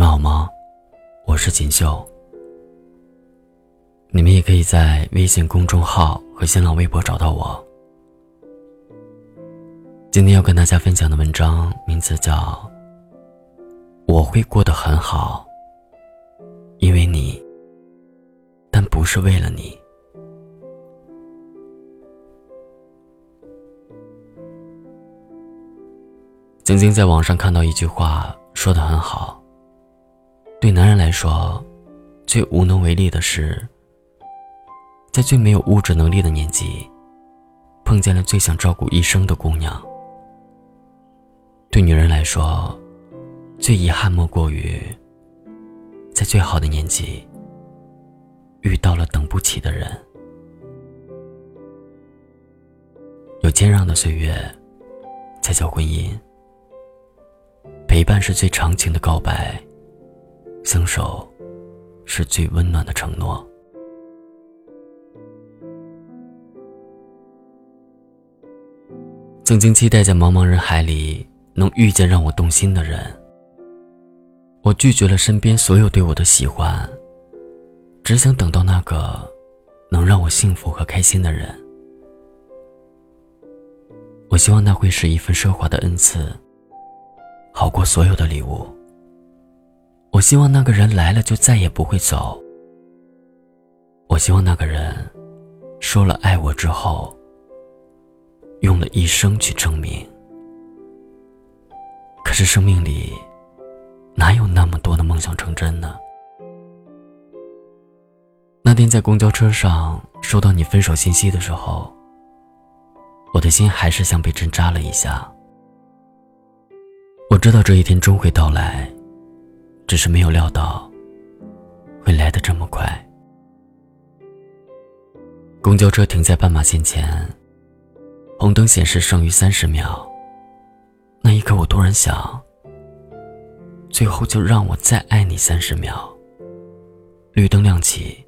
们好吗？我是锦绣。你们也可以在微信公众号和新浪微博找到我。今天要跟大家分享的文章名字叫《我会过得很好，因为你，但不是为了你》。曾经在网上看到一句话，说的很好。对男人来说，最无能为力的是，在最没有物质能力的年纪，碰见了最想照顾一生的姑娘。对女人来说，最遗憾莫过于，在最好的年纪，遇到了等不起的人。有谦让的岁月，才叫婚姻。陪伴是最长情的告白。相守，是最温暖的承诺。曾经期待在茫茫人海里能遇见让我动心的人，我拒绝了身边所有对我的喜欢，只想等到那个能让我幸福和开心的人。我希望那会是一份奢华的恩赐，好过所有的礼物。我希望那个人来了就再也不会走。我希望那个人说了爱我之后，用了一生去证明。可是生命里哪有那么多的梦想成真呢？那天在公交车上收到你分手信息的时候，我的心还是像被针扎了一下。我知道这一天终会到来。只是没有料到，会来的这么快。公交车停在斑马线前，红灯显示剩余三十秒。那一刻，我突然想，最后就让我再爱你三十秒。绿灯亮起，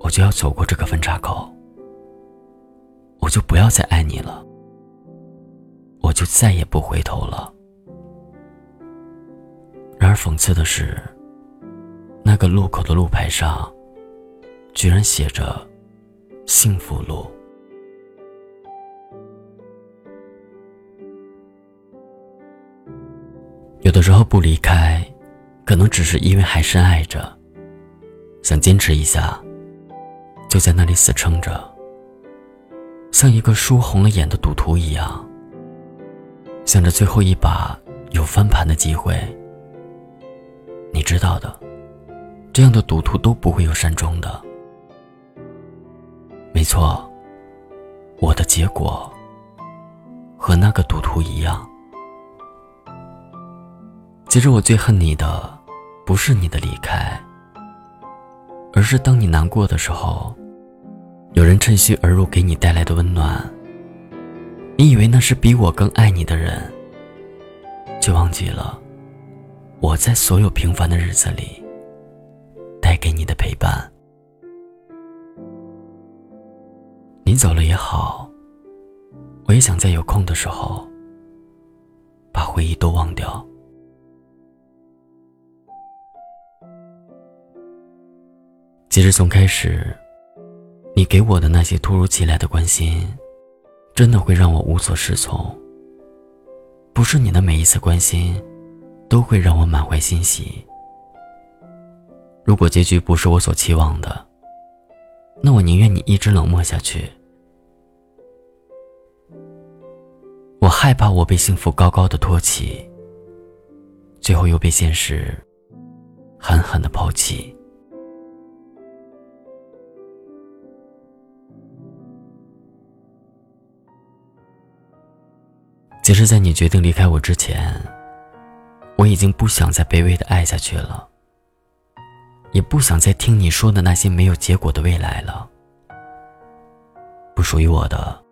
我就要走过这个分岔口，我就不要再爱你了，我就再也不回头了。然而讽刺的是，那个路口的路牌上，居然写着“幸福路”。有的时候不离开，可能只是因为还深爱着，想坚持一下，就在那里死撑着，像一个输红了眼的赌徒一样，想着最后一把有翻盘的机会。你知道的，这样的赌徒都不会有善终的。没错，我的结果和那个赌徒一样。其实我最恨你的，不是你的离开，而是当你难过的时候，有人趁虚而入给你带来的温暖。你以为那是比我更爱你的人，却忘记了。我在所有平凡的日子里，带给你的陪伴。你走了也好，我也想在有空的时候，把回忆都忘掉。其实从开始，你给我的那些突如其来的关心，真的会让我无所适从。不是你的每一次关心。都会让我满怀欣喜。如果结局不是我所期望的，那我宁愿你一直冷漠下去。我害怕我被幸福高高的托起，最后又被现实狠狠的抛弃。其实，在你决定离开我之前。我已经不想再卑微的爱下去了，也不想再听你说的那些没有结果的未来了。不属于我的，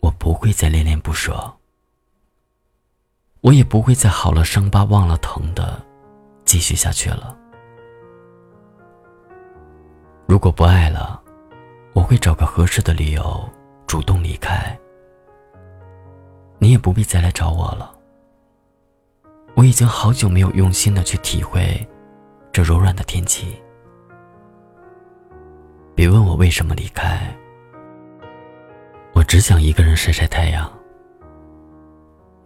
我不会再恋恋不舍，我也不会再好了伤疤忘了疼的继续下去了。如果不爱了，我会找个合适的理由主动离开，你也不必再来找我了。我已经好久没有用心的去体会这柔软的天气。别问我为什么离开，我只想一个人晒晒太阳。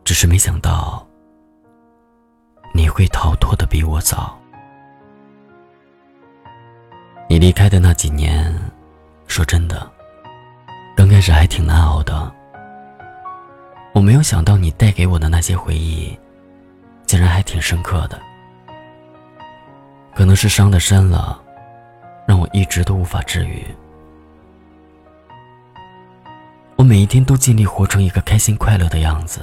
只是没想到，你会逃脱的比我早。你离开的那几年，说真的，刚开始还挺难熬的。我没有想到你带给我的那些回忆，竟然还挺深刻的。可能是伤的深了，让我一直都无法治愈。我每一天都尽力活成一个开心快乐的样子。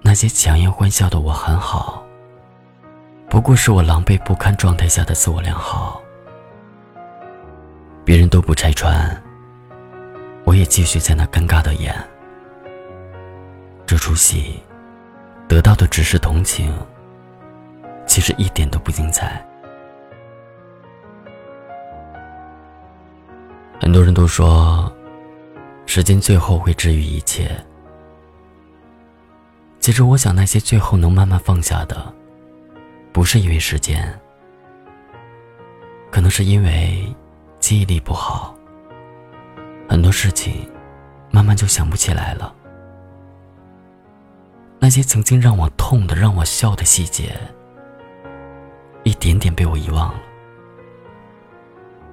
那些强颜欢笑的我很好，不过是我狼狈不堪状态下的自我良好。别人都不拆穿，我也继续在那尴尬的演。这出戏，得到的只是同情，其实一点都不精彩。很多人都说，时间最后会治愈一切。其实，我想那些最后能慢慢放下的，不是因为时间，可能是因为记忆力不好，很多事情慢慢就想不起来了。那些曾经让我痛的、让我笑的细节，一点点被我遗忘了。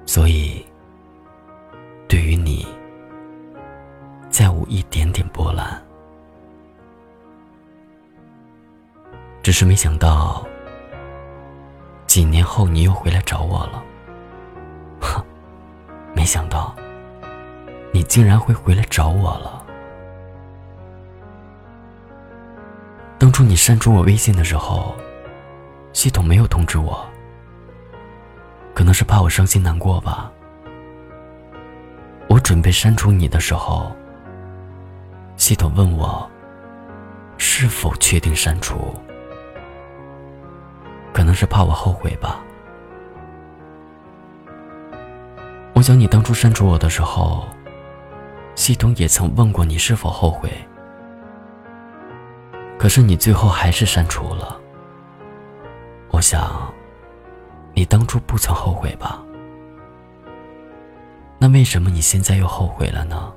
所以，对于你，再无一点点波澜。只是没想到，几年后你又回来找我了。哼，没想到，你竟然会回来找我了。当初你删除我微信的时候，系统没有通知我，可能是怕我伤心难过吧。我准备删除你的时候，系统问我是否确定删除，可能是怕我后悔吧。我想你当初删除我的时候，系统也曾问过你是否后悔。可是你最后还是删除了。我想，你当初不曾后悔吧？那为什么你现在又后悔了呢？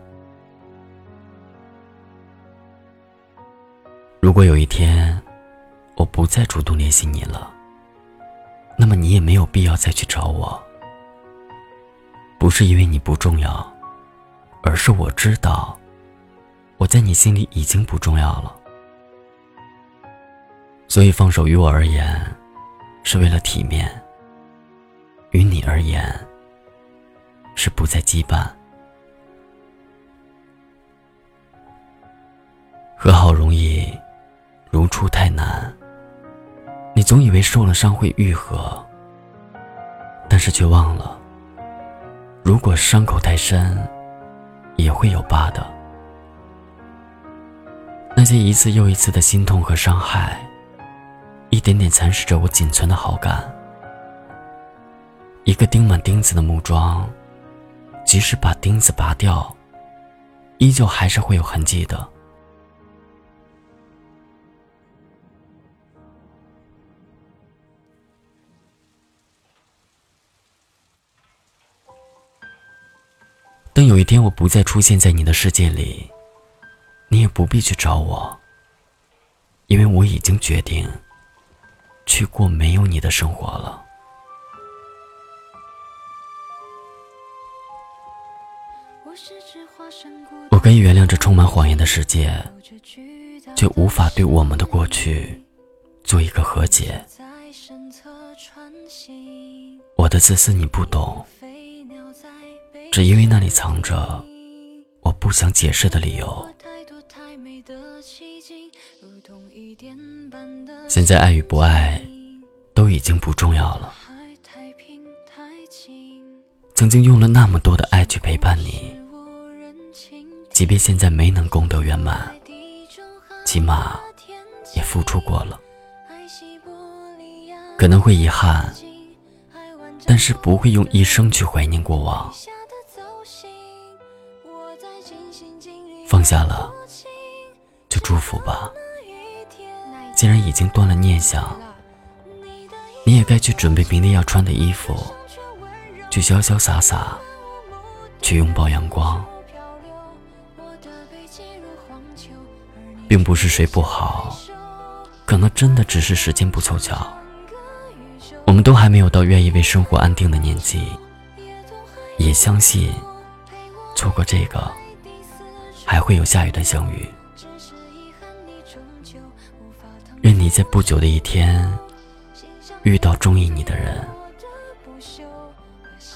如果有一天，我不再主动联系你了，那么你也没有必要再去找我。不是因为你不重要，而是我知道，我在你心里已经不重要了。所以放手于我而言，是为了体面；于你而言，是不再羁绊。和好容易，如初太难。你总以为受了伤会愈合，但是却忘了，如果伤口太深，也会有疤的。那些一次又一次的心痛和伤害。一点点蚕食着我仅存的好感。一个钉满钉子的木桩，即使把钉子拔掉，依旧还是会有痕迹的。等有一天我不再出现在你的世界里，你也不必去找我，因为我已经决定。去过没有你的生活了。我可以原谅这充满谎言的世界，却无法对我们的过去做一个和解。我的自私你不懂，只因为那里藏着我不想解释的理由。现在爱与不爱都已经不重要了。曾经用了那么多的爱去陪伴你，即便现在没能功德圆满，起码也付出过了。可能会遗憾，但是不会用一生去怀念过往。放下了，就祝福吧。既然已经断了念想，你也该去准备明天要穿的衣服，去潇潇洒洒，去拥抱阳光。并不是谁不好，可能真的只是时间不凑巧。我们都还没有到愿意为生活安定的年纪，也相信错过这个，还会有下一段相遇。愿你在不久的一天遇到中意你的人，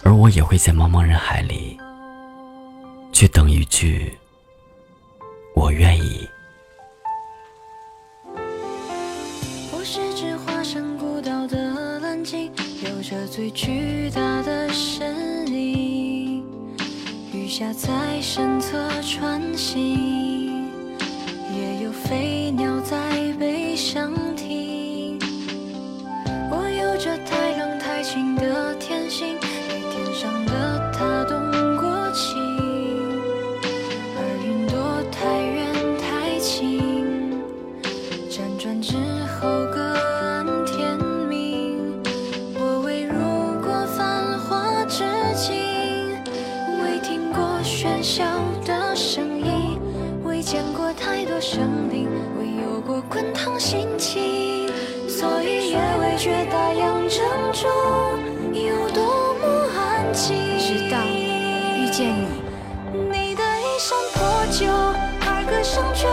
而我也会在茫茫人海里去等一句“我愿意”。我是只华山古道的蓝鲸，有着最巨大的身影，鱼虾在身侧穿行，见你，你的衣衫破旧，而歌声却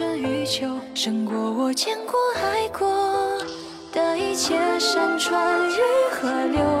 春与秋，胜过我见过爱过的一切山川与河流。